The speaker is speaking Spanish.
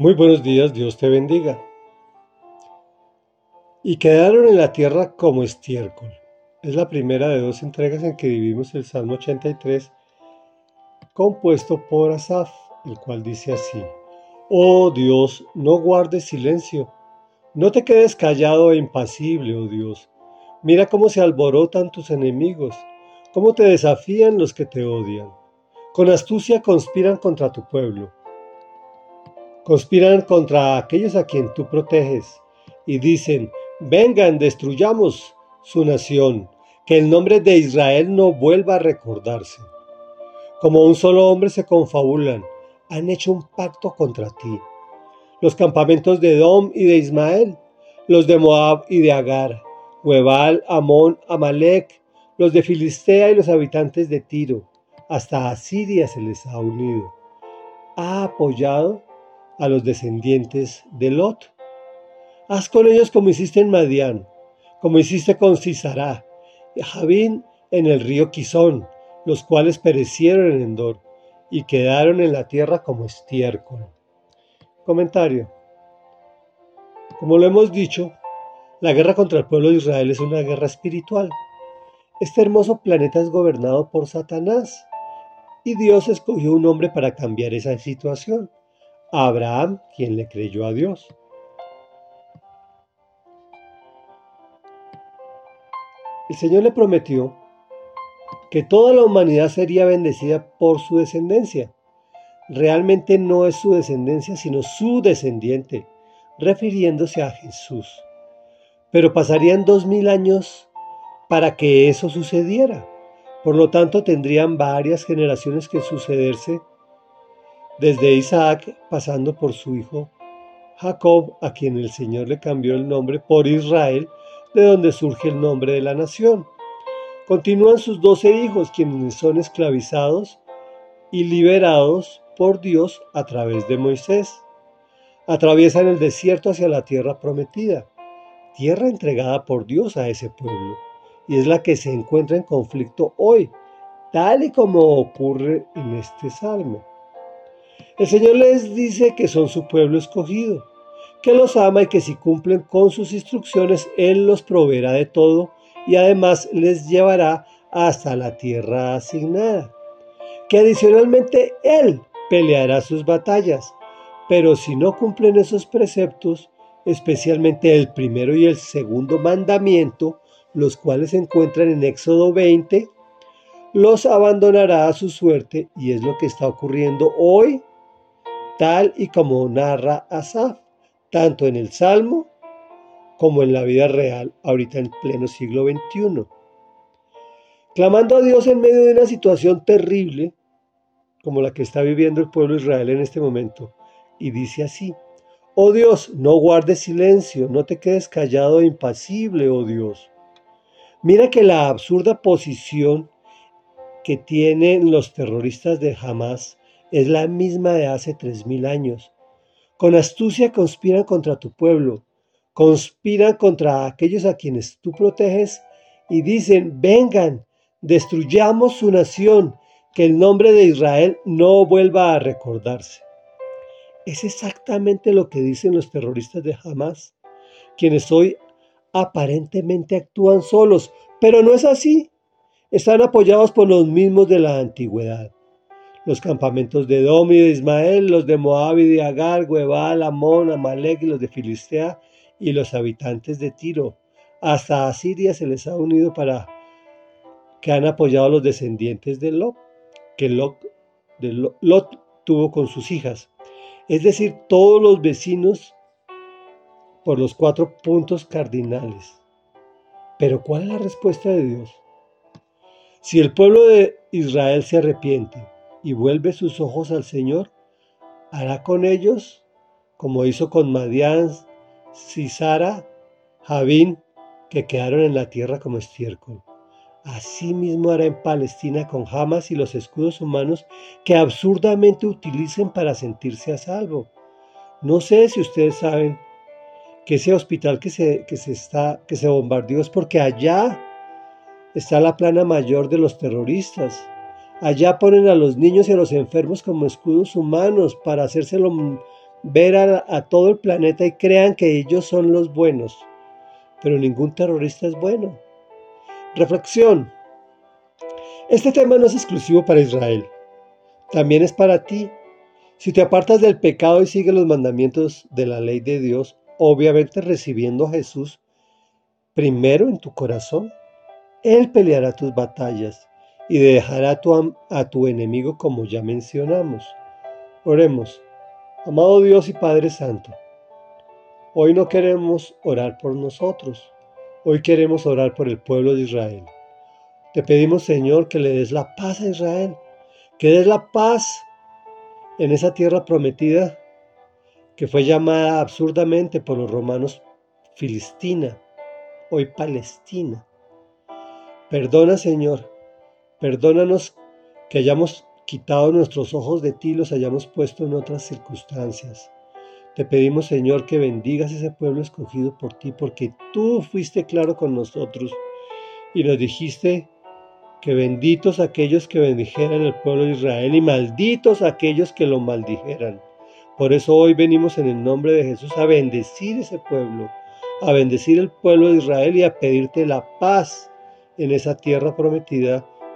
Muy buenos días, Dios te bendiga. Y quedaron en la tierra como estiércol. Es la primera de dos entregas en que vivimos el Salmo 83, compuesto por Asaf, el cual dice así, Oh Dios, no guardes silencio, no te quedes callado e impasible, oh Dios. Mira cómo se alborotan tus enemigos, cómo te desafían los que te odian. Con astucia conspiran contra tu pueblo conspiran contra aquellos a quien tú proteges y dicen, vengan, destruyamos su nación, que el nombre de Israel no vuelva a recordarse. Como un solo hombre se confabulan, han hecho un pacto contra ti. Los campamentos de Edom y de Ismael, los de Moab y de Agar, Huebal, Amón, Amalek, los de Filistea y los habitantes de Tiro, hasta Asiria se les ha unido. Ha apoyado a los descendientes de Lot. Haz con ellos como hiciste en Madián, como hiciste con Cisará y Javín en el río Quizón, los cuales perecieron en Endor y quedaron en la tierra como estiércol. Comentario. Como lo hemos dicho, la guerra contra el pueblo de Israel es una guerra espiritual. Este hermoso planeta es gobernado por Satanás y Dios escogió un hombre para cambiar esa situación. Abraham, quien le creyó a Dios. El Señor le prometió que toda la humanidad sería bendecida por su descendencia. Realmente no es su descendencia, sino su descendiente, refiriéndose a Jesús. Pero pasarían dos mil años para que eso sucediera. Por lo tanto, tendrían varias generaciones que sucederse desde Isaac pasando por su hijo Jacob, a quien el Señor le cambió el nombre por Israel, de donde surge el nombre de la nación. Continúan sus doce hijos, quienes son esclavizados y liberados por Dios a través de Moisés. Atraviesan el desierto hacia la tierra prometida, tierra entregada por Dios a ese pueblo, y es la que se encuentra en conflicto hoy, tal y como ocurre en este salmo. El Señor les dice que son su pueblo escogido, que los ama y que si cumplen con sus instrucciones, Él los proveerá de todo y además les llevará hasta la tierra asignada. Que adicionalmente Él peleará sus batallas, pero si no cumplen esos preceptos, especialmente el primero y el segundo mandamiento, los cuales se encuentran en Éxodo 20, los abandonará a su suerte y es lo que está ocurriendo hoy tal y como narra Asaf, tanto en el Salmo como en la vida real, ahorita en pleno siglo XXI. Clamando a Dios en medio de una situación terrible, como la que está viviendo el pueblo de Israel en este momento, y dice así, Oh Dios, no guardes silencio, no te quedes callado e impasible, oh Dios. Mira que la absurda posición que tienen los terroristas de Hamas es la misma de hace tres mil años. Con astucia conspiran contra tu pueblo, conspiran contra aquellos a quienes tú proteges y dicen, vengan, destruyamos su nación, que el nombre de Israel no vuelva a recordarse. Es exactamente lo que dicen los terroristas de Hamas, quienes hoy aparentemente actúan solos, pero no es así. Están apoyados por los mismos de la antigüedad los campamentos de Edom y de Ismael, los de Moab y de Agar, Guebal, Amón, Amalek y los de Filistea y los habitantes de Tiro. Hasta Asiria se les ha unido para que han apoyado a los descendientes de Lot, que de Lot tuvo con sus hijas. Es decir, todos los vecinos por los cuatro puntos cardinales. Pero ¿cuál es la respuesta de Dios? Si el pueblo de Israel se arrepiente, y vuelve sus ojos al Señor, hará con ellos como hizo con Madián, Cisara, Javín, que quedaron en la tierra como estiércol. Asimismo hará en Palestina con Hamas y los escudos humanos que absurdamente utilicen para sentirse a salvo. No sé si ustedes saben que ese hospital que se, que se, está, que se bombardeó es porque allá está la plana mayor de los terroristas. Allá ponen a los niños y a los enfermos como escudos humanos para hacérselo ver a, todo el planeta y crean que ellos son los buenos. Pero ningún terrorista es bueno. Reflexión. Este tema no es exclusivo para Israel. También es para ti. Si te apartas del pecado y sigues los mandamientos de la ley de Dios, obviamente recibiendo a Jesús primero en tu corazón, Él peleará tus batallas y dejará a tu, a tu enemigo como ya mencionamos. Oremos. Amado Dios y Padre Santo, hoy no queremos orar por nosotros, hoy queremos orar por el pueblo de Israel. Te pedimos, Señor, que le des la paz a Israel, que des la paz en esa tierra prometida que fue llamada absurdamente por los romanos Filistina, hoy Palestina. Perdona, Señor, perdónanos que hayamos quitado nuestros ojos de ti, los hayamos puesto en otras circunstancias. Te pedimos, Señor, que bendigas ese pueblo escogido por ti, porque tú fuiste claro con nosotros y nos dijiste que benditos aquellos que bendijeran el pueblo de Israel y malditos aquellos que lo maldijeran. Por eso hoy venimos en el nombre de Jesús a bendecir ese pueblo, a bendecir el pueblo de Israel y a pedirte la paz en esa tierra prometida,